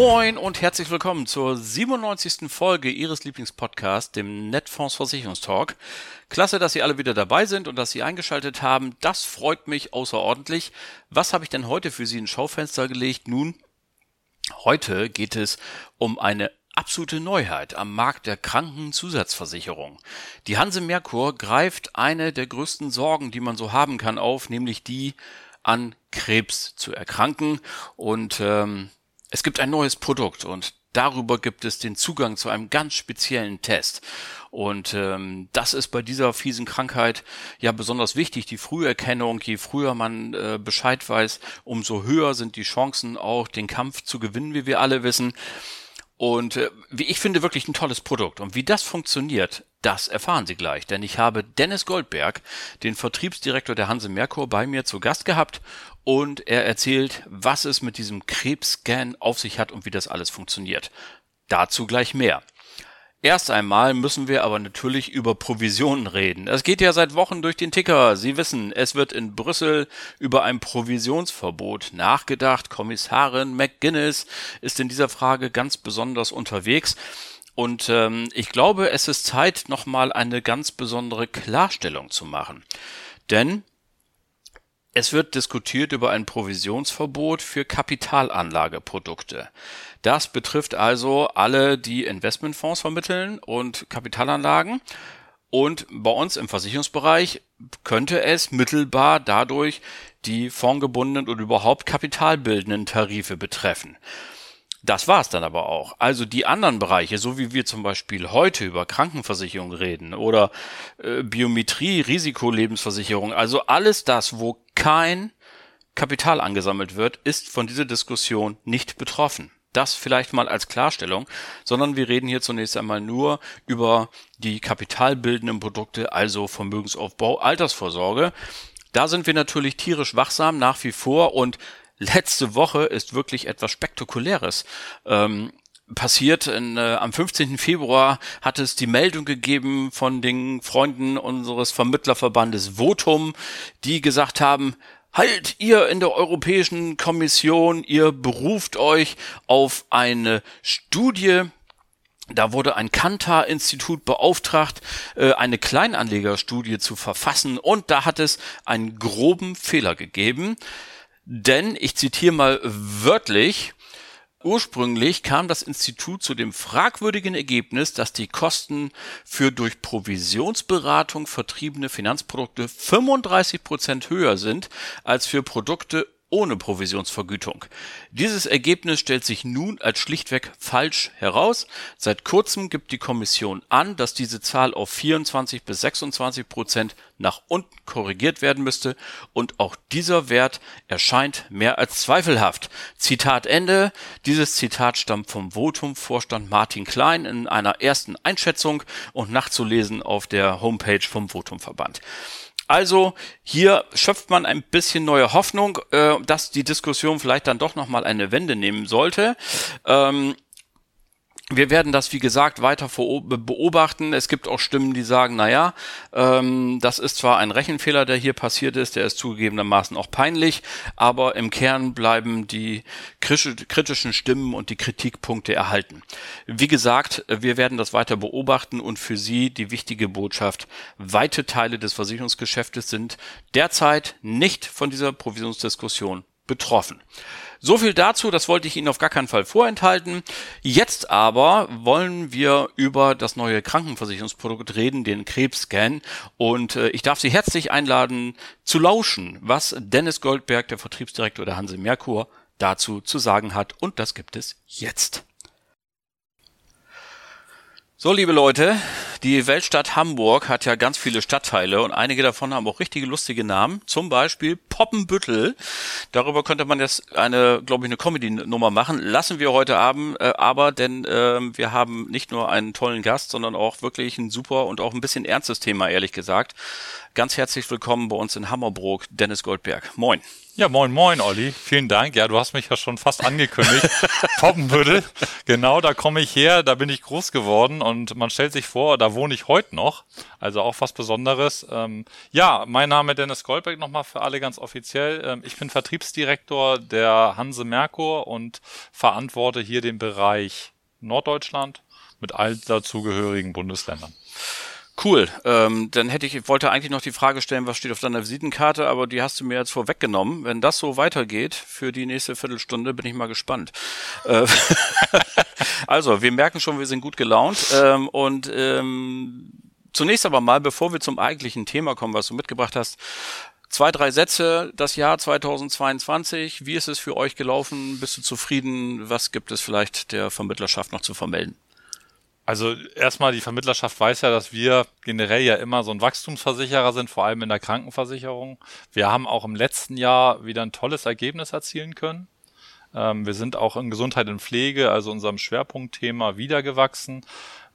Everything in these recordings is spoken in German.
Moin und herzlich willkommen zur 97. Folge Ihres Lieblingspodcasts, dem Netfonds Versicherungstalk. Klasse, dass Sie alle wieder dabei sind und dass Sie eingeschaltet haben. Das freut mich außerordentlich. Was habe ich denn heute für Sie ins Schaufenster gelegt? Nun, heute geht es um eine absolute Neuheit am Markt der Krankenzusatzversicherung. Die Hanse Merkur greift eine der größten Sorgen, die man so haben kann, auf, nämlich die an Krebs zu erkranken und ähm, es gibt ein neues Produkt und darüber gibt es den Zugang zu einem ganz speziellen Test. Und ähm, das ist bei dieser fiesen Krankheit ja besonders wichtig, die Früherkennung. Je früher man äh, Bescheid weiß, umso höher sind die Chancen auch, den Kampf zu gewinnen, wie wir alle wissen. Und äh, wie ich finde, wirklich ein tolles Produkt. Und wie das funktioniert, das erfahren Sie gleich, denn ich habe Dennis Goldberg, den Vertriebsdirektor der Hanse Merkur, bei mir zu Gast gehabt und er erzählt, was es mit diesem Krebsscan auf sich hat und wie das alles funktioniert. Dazu gleich mehr. Erst einmal müssen wir aber natürlich über Provisionen reden. Es geht ja seit Wochen durch den Ticker. Sie wissen, es wird in Brüssel über ein Provisionsverbot nachgedacht. Kommissarin McGuinness ist in dieser Frage ganz besonders unterwegs. Und ähm, ich glaube, es ist Zeit, nochmal eine ganz besondere Klarstellung zu machen. Denn es wird diskutiert über ein Provisionsverbot für Kapitalanlageprodukte. Das betrifft also alle, die Investmentfonds vermitteln und Kapitalanlagen. Und bei uns im Versicherungsbereich könnte es mittelbar dadurch die fondgebundenen und überhaupt kapitalbildenden Tarife betreffen. Das war's dann aber auch. Also die anderen Bereiche, so wie wir zum Beispiel heute über Krankenversicherung reden oder äh, Biometrie, Risikolebensversicherung, also alles das, wo kein Kapital angesammelt wird, ist von dieser Diskussion nicht betroffen. Das vielleicht mal als Klarstellung, sondern wir reden hier zunächst einmal nur über die kapitalbildenden Produkte, also Vermögensaufbau, Altersvorsorge. Da sind wir natürlich tierisch wachsam nach wie vor und letzte Woche ist wirklich etwas Spektakuläres. Ähm, passiert. In, äh, am 15. Februar hat es die Meldung gegeben von den Freunden unseres Vermittlerverbandes Votum, die gesagt haben, Halt, ihr in der Europäischen Kommission, ihr beruft euch auf eine Studie, da wurde ein Kantar-Institut beauftragt, äh, eine Kleinanlegerstudie zu verfassen und da hat es einen groben Fehler gegeben. Denn, ich zitiere mal wörtlich, Ursprünglich kam das Institut zu dem fragwürdigen Ergebnis, dass die Kosten für durch Provisionsberatung vertriebene Finanzprodukte 35 Prozent höher sind als für Produkte ohne Provisionsvergütung. Dieses Ergebnis stellt sich nun als schlichtweg falsch heraus. Seit kurzem gibt die Kommission an, dass diese Zahl auf 24 bis 26 Prozent nach unten korrigiert werden müsste und auch dieser Wert erscheint mehr als zweifelhaft. Zitat Ende. Dieses Zitat stammt vom Votum-Vorstand Martin Klein in einer ersten Einschätzung und nachzulesen auf der Homepage vom Votum-Verband. Also hier schöpft man ein bisschen neue Hoffnung, äh, dass die Diskussion vielleicht dann doch nochmal eine Wende nehmen sollte. Ähm, wir werden das, wie gesagt, weiter beobachten. Es gibt auch Stimmen, die sagen, na ja, ähm, das ist zwar ein Rechenfehler, der hier passiert ist, der ist zugegebenermaßen auch peinlich, aber im Kern bleiben die kritischen Stimmen und die Kritikpunkte erhalten. Wie gesagt, wir werden das weiter beobachten und für Sie die wichtige Botschaft, weite Teile des Versicherungsgeschäftes sind derzeit nicht von dieser Provisionsdiskussion betroffen. So viel dazu, das wollte ich Ihnen auf gar keinen Fall vorenthalten. Jetzt aber wollen wir über das neue Krankenversicherungsprodukt reden, den Krebsscan. Und äh, ich darf Sie herzlich einladen zu lauschen, was Dennis Goldberg, der Vertriebsdirektor der Hanse Merkur, dazu zu sagen hat. Und das gibt es jetzt. So, liebe Leute, die Weltstadt Hamburg hat ja ganz viele Stadtteile und einige davon haben auch richtige lustige Namen. Zum Beispiel Poppenbüttel. Darüber könnte man jetzt eine, glaube ich, eine Comedy-Nummer machen. Lassen wir heute Abend äh, aber, denn äh, wir haben nicht nur einen tollen Gast, sondern auch wirklich ein super und auch ein bisschen ernstes Thema, ehrlich gesagt. Ganz herzlich willkommen bei uns in Hammerbrook, Dennis Goldberg. Moin. Ja, moin, moin, Olli. Vielen Dank. Ja, du hast mich ja schon fast angekündigt. Poppenbüttel. Genau, da komme ich her, da bin ich groß geworden und man stellt sich vor, da wohne ich heute noch. Also auch was Besonderes. Ähm, ja, mein Name ist Dennis Goldberg nochmal für alle ganz offiziell. Ähm, ich bin Vertriebsdirektor der Hanse Merkur und verantworte hier den Bereich Norddeutschland mit all dazugehörigen Bundesländern. Cool. Ähm, dann hätte ich, wollte eigentlich noch die Frage stellen, was steht auf deiner Visitenkarte, aber die hast du mir jetzt vorweggenommen. Wenn das so weitergeht für die nächste Viertelstunde, bin ich mal gespannt. Äh, also, wir merken schon, wir sind gut gelaunt. Ähm, und ähm, zunächst aber mal, bevor wir zum eigentlichen Thema kommen, was du mitgebracht hast, Zwei, drei Sätze, das Jahr 2022, wie ist es für euch gelaufen? Bist du zufrieden? Was gibt es vielleicht der Vermittlerschaft noch zu vermelden? Also erstmal, die Vermittlerschaft weiß ja, dass wir generell ja immer so ein Wachstumsversicherer sind, vor allem in der Krankenversicherung. Wir haben auch im letzten Jahr wieder ein tolles Ergebnis erzielen können. Ähm, wir sind auch in Gesundheit und Pflege, also unserem Schwerpunktthema, wieder gewachsen.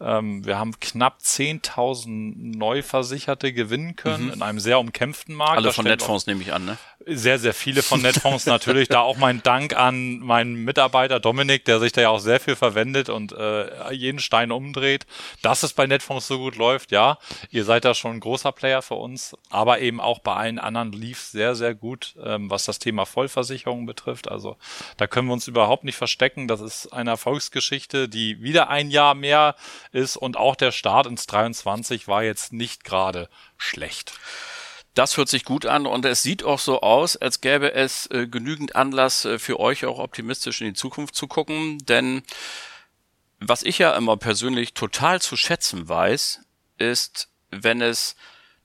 Ähm, wir haben knapp 10.000 Neuversicherte gewinnen können mhm. in einem sehr umkämpften Markt. Alle von Netfonds nehme ich an, ne? Sehr, sehr viele von Netfonds natürlich. Da auch mein Dank an meinen Mitarbeiter Dominik, der sich da ja auch sehr viel verwendet und äh, jeden Stein umdreht. Dass es bei Netfonds so gut läuft, ja. Ihr seid da schon ein großer Player für uns, aber eben auch bei allen anderen lief sehr, sehr gut, ähm, was das Thema Vollversicherung betrifft. Also da können wir uns überhaupt nicht verstecken. Das ist eine Erfolgsgeschichte, die wieder ein Jahr mehr ist und auch der Start ins 23 war jetzt nicht gerade schlecht. Das hört sich gut an und es sieht auch so aus, als gäbe es äh, genügend Anlass äh, für euch auch optimistisch in die Zukunft zu gucken, denn was ich ja immer persönlich total zu schätzen weiß, ist, wenn es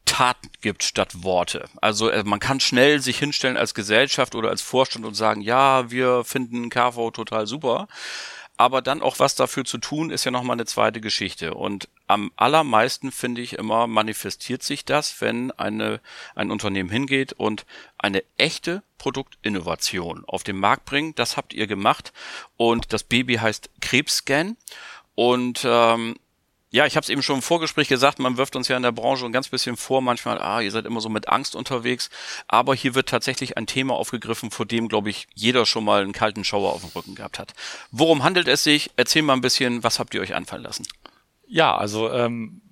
Taten gibt statt Worte. Also äh, man kann schnell sich hinstellen als Gesellschaft oder als Vorstand und sagen, ja, wir finden KV total super aber dann auch was dafür zu tun, ist ja nochmal eine zweite Geschichte. Und am allermeisten finde ich immer manifestiert sich das, wenn eine, ein Unternehmen hingeht und eine echte Produktinnovation auf den Markt bringt. Das habt ihr gemacht. Und das Baby heißt Krebsscan. Und ähm, ja, ich habe es eben schon im Vorgespräch gesagt, man wirft uns ja in der Branche ein ganz bisschen vor, manchmal, ah, ihr seid immer so mit Angst unterwegs, aber hier wird tatsächlich ein Thema aufgegriffen, vor dem, glaube ich, jeder schon mal einen kalten Schauer auf dem Rücken gehabt hat. Worum handelt es sich? Erzähl mal ein bisschen, was habt ihr euch anfallen lassen? Ja, also ähm,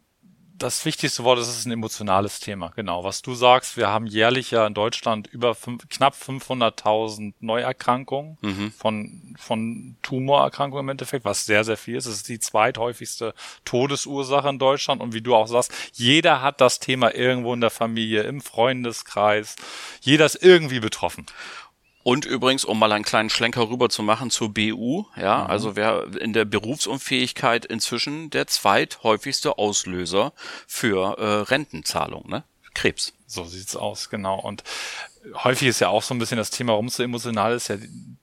das wichtigste Wort ist, es ist ein emotionales Thema. Genau, was du sagst, wir haben jährlich ja in Deutschland über fünf, knapp 500.000 Neuerkrankungen mhm. von, von Tumorerkrankungen im Endeffekt, was sehr, sehr viel ist. Es ist die zweithäufigste Todesursache in Deutschland. Und wie du auch sagst, jeder hat das Thema irgendwo in der Familie, im Freundeskreis. Jeder ist irgendwie betroffen. Und übrigens, um mal einen kleinen Schlenker rüber zu machen zur BU, ja, mhm. also wer in der Berufsunfähigkeit inzwischen der zweithäufigste Auslöser für äh, Rentenzahlung, ne? Krebs. So sieht's aus, genau. Und häufig ist ja auch so ein bisschen das Thema, warum es so emotional ist, ja,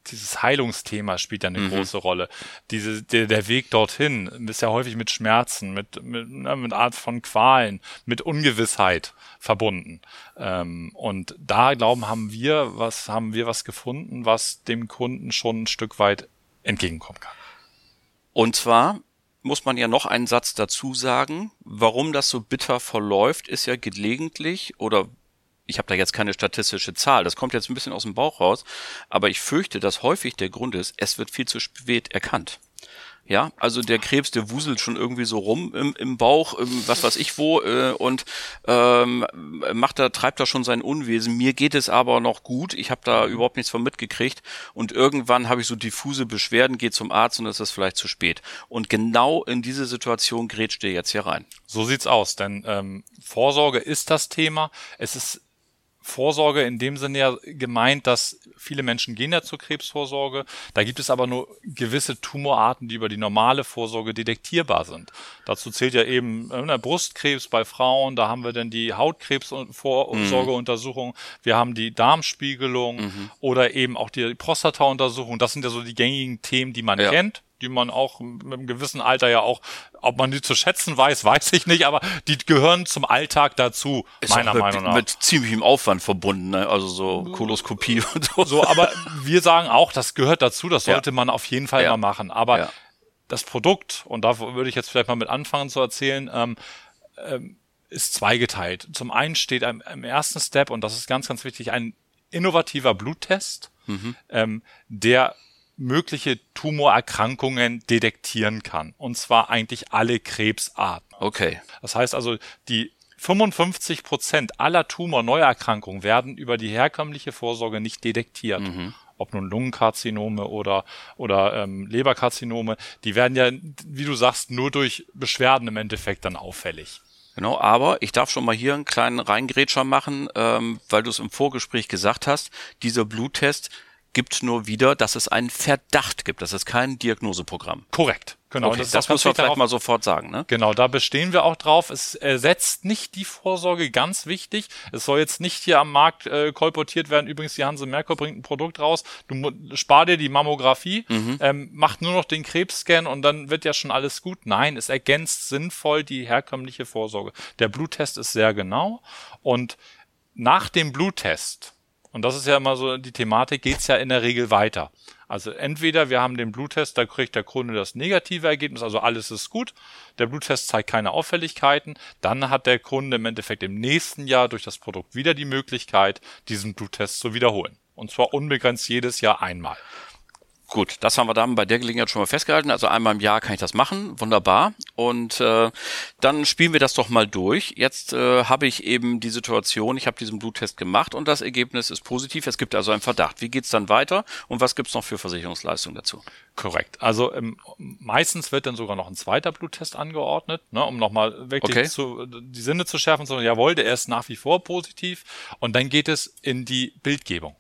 dieses Heilungsthema spielt ja eine mhm. große Rolle. Diese, der, der Weg dorthin ist ja häufig mit Schmerzen, mit, mit, ne, mit Art von Qualen, mit Ungewissheit verbunden. Ähm, und da glauben, haben wir was, haben wir was gefunden, was dem Kunden schon ein Stück weit entgegenkommen kann. Und zwar muss man ja noch einen Satz dazu sagen. Warum das so bitter verläuft, ist ja gelegentlich oder ich habe da jetzt keine statistische Zahl, das kommt jetzt ein bisschen aus dem Bauch raus, aber ich fürchte, dass häufig der Grund ist, es wird viel zu spät erkannt. Ja, also der Krebs, der wuselt schon irgendwie so rum im, im Bauch, im, was weiß ich wo, äh, und ähm, macht da, treibt da schon sein Unwesen. Mir geht es aber noch gut. Ich habe da überhaupt nichts von mitgekriegt. Und irgendwann habe ich so diffuse Beschwerden, gehe zum Arzt und es ist vielleicht zu spät. Und genau in diese Situation grätscht ihr jetzt hier rein. So sieht's aus, denn ähm, Vorsorge ist das Thema. Es ist Vorsorge in dem Sinne ja gemeint, dass viele Menschen gehen ja zur Krebsvorsorge. Da gibt es aber nur gewisse Tumorarten, die über die normale Vorsorge detektierbar sind. Dazu zählt ja eben äh, Brustkrebs bei Frauen, da haben wir dann die Hautkrebsvorsorgeuntersuchung, wir haben die Darmspiegelung mhm. oder eben auch die Prostata-Untersuchung. Das sind ja so die gängigen Themen, die man ja. kennt. Die man auch mit einem gewissen Alter ja auch, ob man die zu schätzen weiß, weiß ich nicht, aber die gehören zum Alltag dazu, Ist meiner mit, Meinung nach. Mit ziemlichem Aufwand verbunden, ne? also so Koloskopie und so. So, aber wir sagen auch, das gehört dazu, das Ja. sollte man auf jeden Fall Ja. mal machen. Aber Ja. das Produkt, und da würde ich jetzt vielleicht mal mit anfangen zu erzählen, ähm, ähm, ist zweigeteilt. Zum einen steht im, im ersten Step, und das ist ganz, ganz wichtig, ein innovativer Bluttest, ähm, der mögliche Tumorerkrankungen detektieren kann. Und zwar eigentlich alle Krebsarten. Okay. Das heißt also, die 55 Prozent aller Tumorneuerkrankungen werden über die herkömmliche Vorsorge nicht detektiert. Ob nun Lungenkarzinome oder, oder ähm, Leberkarzinome, die werden ja, wie du sagst, nur durch Beschwerden im Endeffekt dann auffällig. Genau, aber ich darf schon mal hier einen kleinen Reingrätscher machen, ähm, weil du es im Vorgespräch gesagt hast. Dieser Bluttest gibt nur wieder, dass es einen Verdacht gibt. Das ist kein Diagnoseprogramm. Korrekt. Genau. okay, das, ganz muss man vielleicht darauf- mal sofort sagen, ne? Genau, da bestehen wir auch drauf. Es ersetzt nicht die Vorsorge, ganz wichtig. Es soll jetzt nicht hier am Markt äh, kolportiert werden. Übrigens, die Hanse Merkur bringt ein Produkt raus. Du spar dir die Mammographie, ähm, mach nur noch den Krebsscan und dann wird ja schon alles gut. Nein, es ergänzt sinnvoll die herkömmliche Vorsorge. Der Bluttest ist sehr genau und nach dem Bluttest, und das ist ja immer so die Thematik, geht's ja in der Regel weiter. Also entweder wir haben den Bluttest, da kriegt der Kunde das negative Ergebnis, also alles ist gut, der Bluttest zeigt keine Auffälligkeiten, dann hat der Kunde im Endeffekt im nächsten Jahr durch das Produkt wieder die Möglichkeit, diesen Bluttest zu wiederholen. Und zwar unbegrenzt jedes Jahr einmal. Gut, das haben wir dann bei der Gelegenheit schon mal festgehalten. Also einmal im Jahr kann ich das machen, wunderbar. Und äh, dann spielen wir das doch mal durch. Jetzt äh, habe ich eben die Situation, ich habe diesen Bluttest gemacht und das Ergebnis ist positiv. Es gibt also einen Verdacht. Wie geht's dann weiter und was gibt's noch für Versicherungsleistungen dazu? Korrekt. Also ähm, meistens wird dann sogar noch ein zweiter Bluttest angeordnet, ne, um nochmal wirklich Okay. zu, die Sinne zu schärfen, sondern jawohl, der ist nach wie vor positiv. Und dann geht es in die Bildgebung.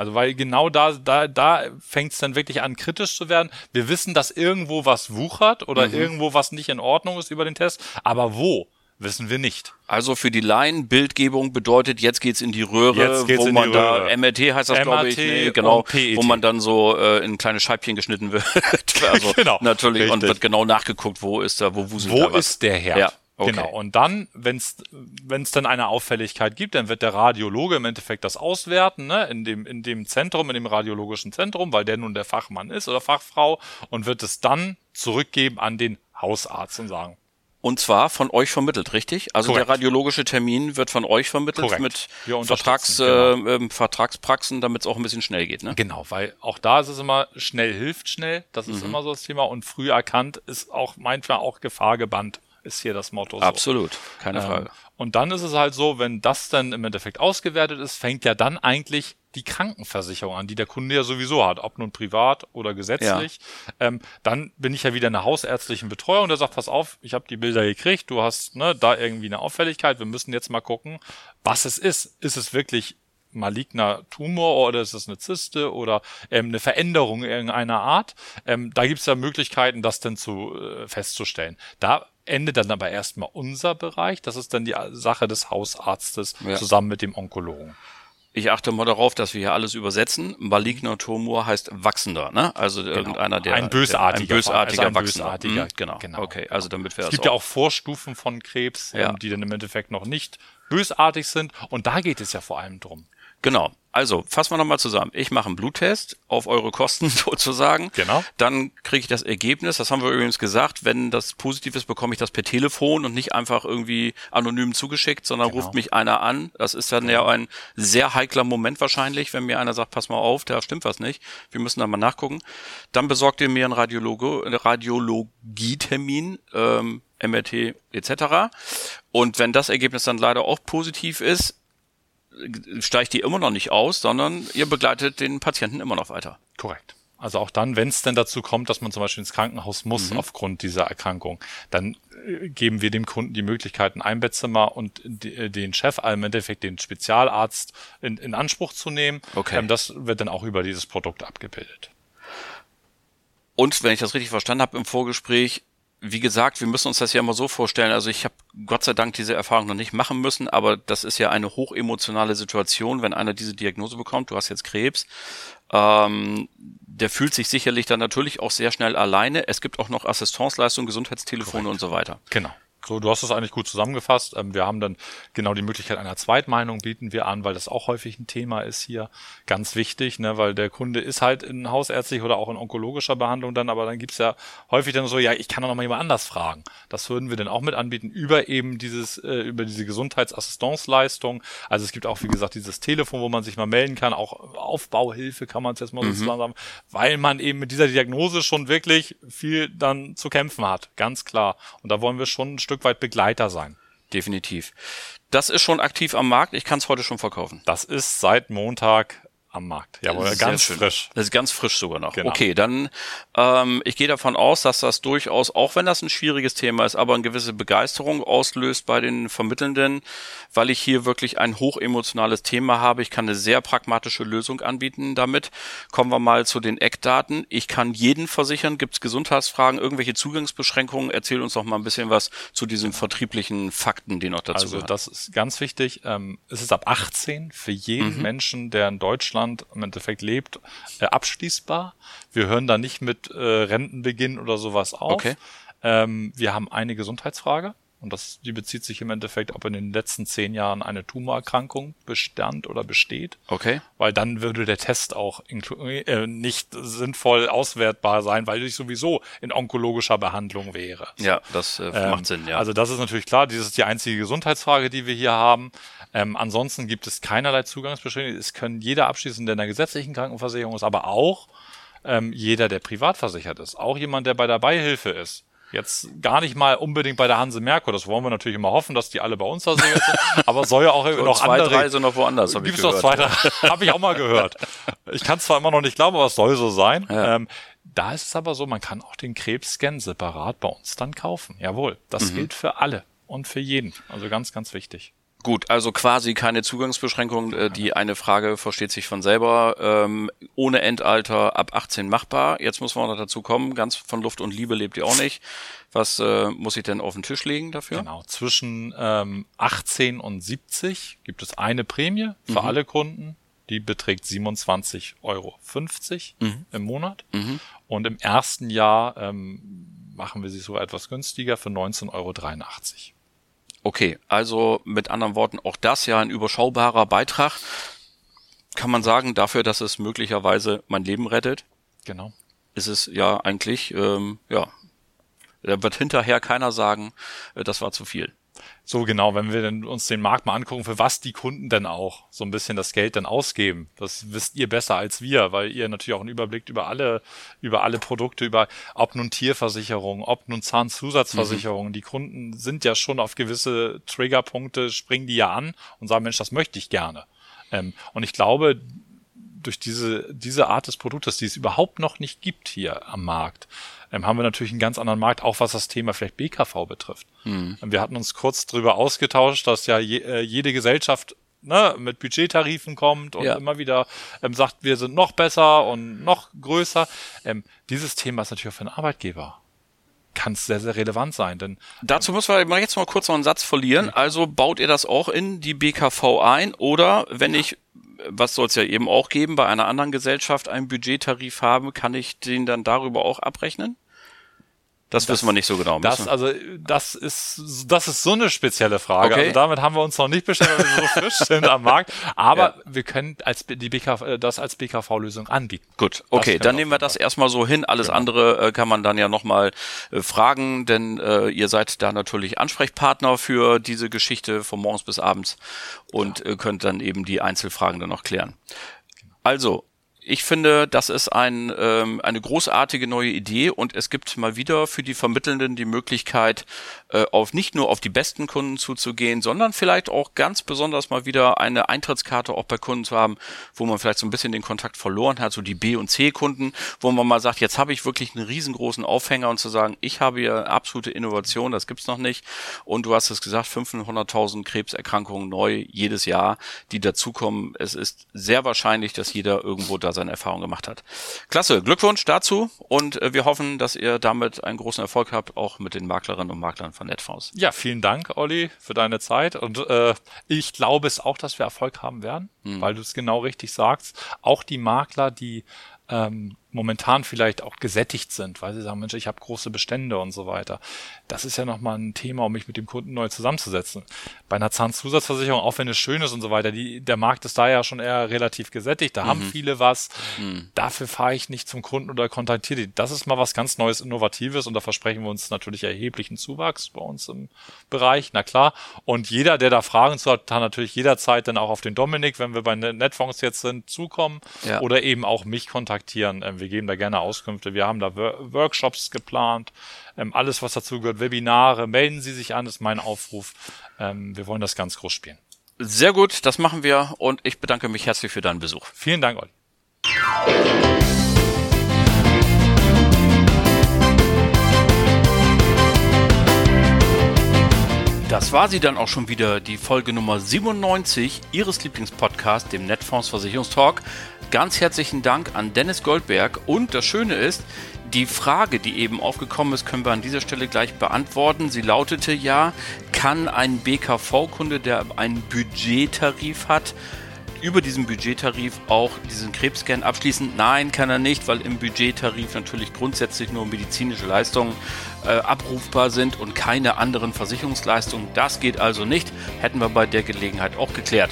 Also weil genau da, da, da fängt es dann wirklich an, kritisch zu werden. Wir wissen, dass irgendwo was wuchert oder Mhm. irgendwo was nicht in Ordnung ist über den Test, aber wo, wissen wir nicht. Also für die Laien, Bildgebung bedeutet, jetzt geht's in die Röhre, wo in die man da, Röhre. MRT heißt das, glaube ich, nee, genau, und PET. wo man dann so äh, in kleine Scheibchen geschnitten wird. also Genau, natürlich und richtig. wird genau nachgeguckt, wo ist da, wo wuselt Wo da was. ist der Herd? Ja, okay. Genau. Und dann, wenn es dann eine Auffälligkeit gibt, dann wird der Radiologe im Endeffekt das auswerten, ne, in dem in dem Zentrum, in dem radiologischen Zentrum, weil der nun der Fachmann ist oder Fachfrau und wird es dann zurückgeben an den Hausarzt und sagen, Und zwar von euch vermittelt, richtig? Also Korrekt. der radiologische Termin wird von euch vermittelt Korrekt. mit Vertrags, unterstützen, äh, ähm, Vertragspraxen, damit es auch ein bisschen schnell geht, ne? Genau, weil auch da ist es immer schnell hilft schnell, das Mhm. ist immer so das Thema und früh erkannt ist auch manchmal auch Gefahr gebannt, ist hier das Motto. So. Absolut, keine Ähm, Frage. Und dann ist es halt so, wenn das dann im Endeffekt ausgewertet ist, fängt ja dann eigentlich die Krankenversicherung an, die der Kunde ja sowieso hat, ob nun privat oder gesetzlich. Ähm, dann bin ich ja wieder in der hausärztlichen Betreuung, der sagt, pass auf, ich habe die Bilder gekriegt, du hast ne, da irgendwie eine Auffälligkeit, wir müssen jetzt mal gucken, was es ist. Ist es wirklich maligner Tumor oder ist es eine Zyste oder ähm, eine Veränderung irgendeiner Art. Ähm, da gibt es ja Möglichkeiten, das dann zu äh, festzustellen. Da endet dann aber erstmal unser Bereich. Das ist dann die Sache des Hausarztes Ja. zusammen mit dem Onkologen. Ich achte mal darauf, dass wir hier alles übersetzen. Maligner Tumor heißt wachsender, ne? Also irgendeiner, der Ein bösartiger, der, ein bösartiger also ein wachsender. bösartiger, Hm, genau. genau. Okay, also damit wir Es das gibt ja auch Vorstufen von Krebs, Ja. ähm, die dann im Endeffekt noch nicht bösartig sind. Und da geht es ja vor allem drum. Genau. Also, fassen wir nochmal zusammen. Ich mache einen Bluttest auf eure Kosten sozusagen. Genau. Dann kriege ich das Ergebnis. Das haben wir übrigens gesagt. Wenn das positiv ist, bekomme ich das per Telefon und nicht einfach irgendwie anonym zugeschickt, sondern Genau. ruft mich einer an. Das ist dann ja ein sehr heikler Moment wahrscheinlich, wenn mir einer sagt, pass mal auf, da stimmt was nicht. Wir müssen da mal nachgucken. Dann besorgt ihr mir einen Radiologe, einen Radiologietermin, ähm, MRT etc. Und wenn das Ergebnis dann leider auch positiv ist, steigt die immer noch nicht aus, sondern ihr begleitet den Patienten immer noch weiter. Korrekt. Also auch dann, wenn es denn dazu kommt, dass man zum Beispiel ins Krankenhaus Mhm. muss aufgrund dieser Erkrankung, dann äh, geben wir dem Kunden die Möglichkeit, ein Einbettzimmer und äh, den Chef, also im Endeffekt den Spezialarzt in, in Anspruch zu nehmen. Okay. Ähm, das wird dann auch über dieses Produkt abgebildet. Und wenn ich das richtig verstanden habe im Vorgespräch, wie gesagt, wir müssen uns das ja mal so vorstellen. Also ich habe Gott sei Dank diese Erfahrung noch nicht machen müssen, aber das ist ja eine hochemotionale Situation, wenn einer diese Diagnose bekommt. Du hast jetzt Krebs. Ähm, der fühlt sich sicherlich dann natürlich auch sehr schnell alleine. Es gibt auch noch Assistenzleistungen, Gesundheitstelefone Korrekt. und so weiter. Genau. So, du hast es eigentlich gut zusammengefasst. Ähm, wir haben dann genau die Möglichkeit einer Zweitmeinung bieten wir an, weil das auch häufig ein Thema ist hier. Ganz wichtig, ne, weil der Kunde ist halt in hausärztlich oder auch in onkologischer Behandlung dann, aber dann gibt's ja häufig dann so, ja, ich kann doch noch mal jemand anders fragen. Das würden wir dann auch mit anbieten über eben dieses, äh, über diese Gesundheitsassistenzleistung. Also es gibt auch, wie gesagt, dieses Telefon, wo man sich mal melden kann, auch Aufbauhilfe kann man es jetzt mal Mhm. so sagen, weil man eben mit dieser Diagnose schon wirklich viel dann zu kämpfen hat. Ganz klar. Und da wollen wir schon ein Stück weit Begleiter sein. Definitiv. Das ist schon aktiv am Markt. Ich kann es heute schon verkaufen. Das ist seit Montag am Markt. Jawohl, Sehr ganz schön. frisch. Das ist ganz frisch sogar noch. Genau. Okay, dann ähm, ich gehe davon aus, dass das durchaus, auch wenn das ein schwieriges Thema ist, aber eine gewisse Begeisterung auslöst bei den Vermittelnden, weil ich hier wirklich ein hochemotionales Thema habe. Ich kann eine sehr pragmatische Lösung anbieten damit. Kommen wir mal zu den Eckdaten. Ich kann jeden versichern. Gibt es Gesundheitsfragen, irgendwelche Zugangsbeschränkungen? Erzähl uns doch mal ein bisschen was zu diesen vertrieblichen Fakten, die noch dazu Also gehören. das ist ganz wichtig. Ähm, es ist ab 18 für jeden Mhm. Menschen, der in Deutschland im Endeffekt lebt, äh, abschließbar. Wir hören da nicht mit äh, Rentenbeginn oder sowas auf. Okay. Ähm, wir haben eine Gesundheitsfrage. Und das, die bezieht sich im Endeffekt, ob in den letzten zehn Jahren eine Tumorerkrankung bestand oder besteht. Okay. Weil dann würde der Test auch äh, nicht sinnvoll auswertbar sein, weil ich sowieso in onkologischer Behandlung wäre. Ja, das äh, Ähm, macht Sinn, ja. Also das ist natürlich klar, das ist die einzige Gesundheitsfrage, die wir hier haben. Ähm, ansonsten gibt es keinerlei Zugangsbeschränkungen. Es können jeder abschließen, der in der gesetzlichen Krankenversicherung ist, aber auch ähm, jeder, der privat versichert ist. Auch jemand, der bei der Beihilfe ist. Jetzt gar nicht mal unbedingt bei der Hanse Merkur. Das wollen wir natürlich immer hoffen, dass die alle bei uns versichert sind. Aber soll ja auch Und noch zwei, andere drei sind noch woanders, ich Gibt's noch gehört. zwei, drei? Habe ich auch mal gehört. Ich kann es zwar immer noch nicht glauben, aber es soll so sein. Ja. Ähm, da ist es aber so, man kann auch den Krebsscan separat bei uns dann kaufen. Jawohl, das Mhm. gilt für alle und für jeden. Also ganz, ganz wichtig. Gut, also quasi keine Zugangsbeschränkung. Äh, Die eine Frage versteht sich von selber. Ähm, ohne Endalter ab 18 machbar. Jetzt muss man noch dazu kommen. Ganz von Luft und Liebe lebt ihr auch nicht. Was äh, muss ich denn auf den Tisch legen dafür? Genau. Zwischen ähm, 18 und 70 gibt es eine Prämie für alle Kunden. Die beträgt 27,50 Euro im Monat. Und im ersten Jahr ähm, machen wir sie so etwas günstiger für 19,83 Euro. Okay, also mit anderen Worten, auch das ja ein überschaubarer Beitrag. Kann man sagen, dafür, dass es möglicherweise mein Leben rettet, Genau. ist es ja eigentlich, ähm, ja, da wird hinterher keiner sagen, äh, das war zu viel. So genau, wenn wir uns den Markt mal angucken, für was die Kunden denn auch so ein bisschen das Geld dann ausgeben. Das wisst ihr besser als wir, weil ihr natürlich auch einen Überblick über alle, über alle Produkte, über ob nun Tierversicherung, ob nun Zahnzusatzversicherung. Die Kunden sind ja schon auf gewisse Triggerpunkte, springen die ja an und sagen, Mensch, das möchte ich gerne. Ähm, und ich glaube, durch diese, diese Art des Produktes, die es überhaupt noch nicht gibt hier am Markt, ähm, haben wir natürlich einen ganz anderen Markt, auch was das Thema vielleicht BKV betrifft. Mhm. Wir hatten uns kurz drüber ausgetauscht, dass ja je, äh, jede Gesellschaft ne, mit Budgettarifen kommt und Ja. immer wieder ähm, sagt, wir sind noch besser und noch größer. Ähm, dieses Thema ist natürlich auch für einen Arbeitgeber kann es sehr, sehr relevant sein, denn Dazu müssen wir jetzt mal kurz noch einen Satz verlieren. Also baut ihr das auch in die BKV ein oder wenn ich, was soll es ja eben auch geben, bei einer anderen Gesellschaft einen Budgettarif habe, kann ich den dann darüber auch abrechnen? Das, wissen wir nicht so genau. Das, also, das ist, das ist so eine spezielle Frage. Okay. Also damit haben wir uns noch nicht beschäftigt, weil wir so frisch sind am Markt. Aber Ja. wir können als, die BKV, äh, das als BKV-Lösung anbieten. Gut, okay, dann wir nehmen wir das erstmal so hin. Alles andere äh, kann man dann ja nochmal äh, fragen, denn äh, ihr seid da natürlich Ansprechpartner für diese Geschichte von morgens bis abends und äh, könnt dann eben die Einzelfragen dann noch klären. Also, ich finde, das ist ein, ähm, eine großartige neue Idee und es gibt mal wieder für die Vermittelnden die Möglichkeit, äh, auf nicht nur auf die besten Kunden zuzugehen, sondern vielleicht auch ganz besonders mal wieder eine Eintrittskarte auch bei Kunden zu haben, wo man vielleicht so ein bisschen den Kontakt verloren hat, so die B- und C-Kunden, wo man mal sagt, jetzt habe ich wirklich einen riesengroßen Aufhänger und zu sagen, ich habe hier absolute Innovation, das gibt's noch nicht. Und du hast es gesagt, 500.000 Krebserkrankungen neu jedes Jahr, die dazukommen. Es ist sehr wahrscheinlich, dass jeder irgendwo da sein seine Erfahrungen gemacht hat. Klasse, Glückwunsch dazu und äh, wir hoffen, dass ihr damit einen großen Erfolg habt, auch mit den Maklerinnen und Maklern von Netfonds. Ja, vielen Dank, Olli, für deine Zeit und äh, ich glaube es auch, dass wir Erfolg haben werden, hm. weil du es genau richtig sagst. Auch die Makler, die ähm, momentan vielleicht auch gesättigt sind, weil sie sagen, Mensch, ich habe große Bestände und so weiter. Das ist ja nochmal ein Thema, um mich mit dem Kunden neu zusammenzusetzen. Bei einer Zahnzusatzversicherung, auch wenn es schön ist und so weiter, die, der Markt ist da ja schon eher relativ gesättigt, da mhm. haben viele was. Mhm. Dafür fahre ich nicht zum Kunden oder kontaktiere die. Das ist mal was ganz Neues, Innovatives und da versprechen wir uns natürlich erheblichen Zuwachs bei uns im Bereich, na klar. Und jeder, der da Fragen zu hat, kann natürlich jederzeit dann auch auf den Dominik, wenn wir bei Netfonds jetzt sind, zukommen ja. oder eben auch mich kontaktieren ähm, wir geben da gerne Auskünfte. Wir haben da Workshops geplant, ähm, alles, was dazu gehört, Webinare. Melden Sie sich an, ist mein Aufruf. Ähm, wir wollen das ganz groß spielen. Sehr gut, das machen wir und ich bedanke mich herzlich für deinen Besuch. Vielen Dank, Olli. Das war sie dann auch schon wieder, die Folge Nummer 97 Ihres Lieblingspodcasts, dem Netfonds Versicherungstalk. Ganz herzlichen Dank an Dennis Goldberg und das Schöne ist, die Frage, die eben aufgekommen ist, können wir an dieser Stelle gleich beantworten. Sie lautete ja, kann ein BKV-Kunde, der einen Budgettarif hat, über diesen Budgettarif auch diesen Krebscan abschließen? Nein, kann er nicht, weil im Budgettarif natürlich grundsätzlich nur medizinische Leistungen äh, abrufbar sind und keine anderen Versicherungsleistungen. Das geht also nicht. Hätten wir bei der Gelegenheit auch geklärt.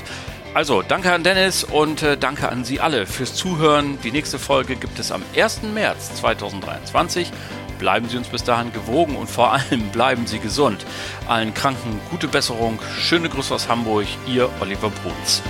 Also, danke an Dennis und äh, danke an Sie alle fürs Zuhören. Die nächste Folge gibt es am 1. März 2023. Bleiben Sie uns bis dahin gewogen und vor allem bleiben Sie gesund. Allen Kranken gute Besserung. Schöne Grüße aus Hamburg. Ihr Oliver Bruns.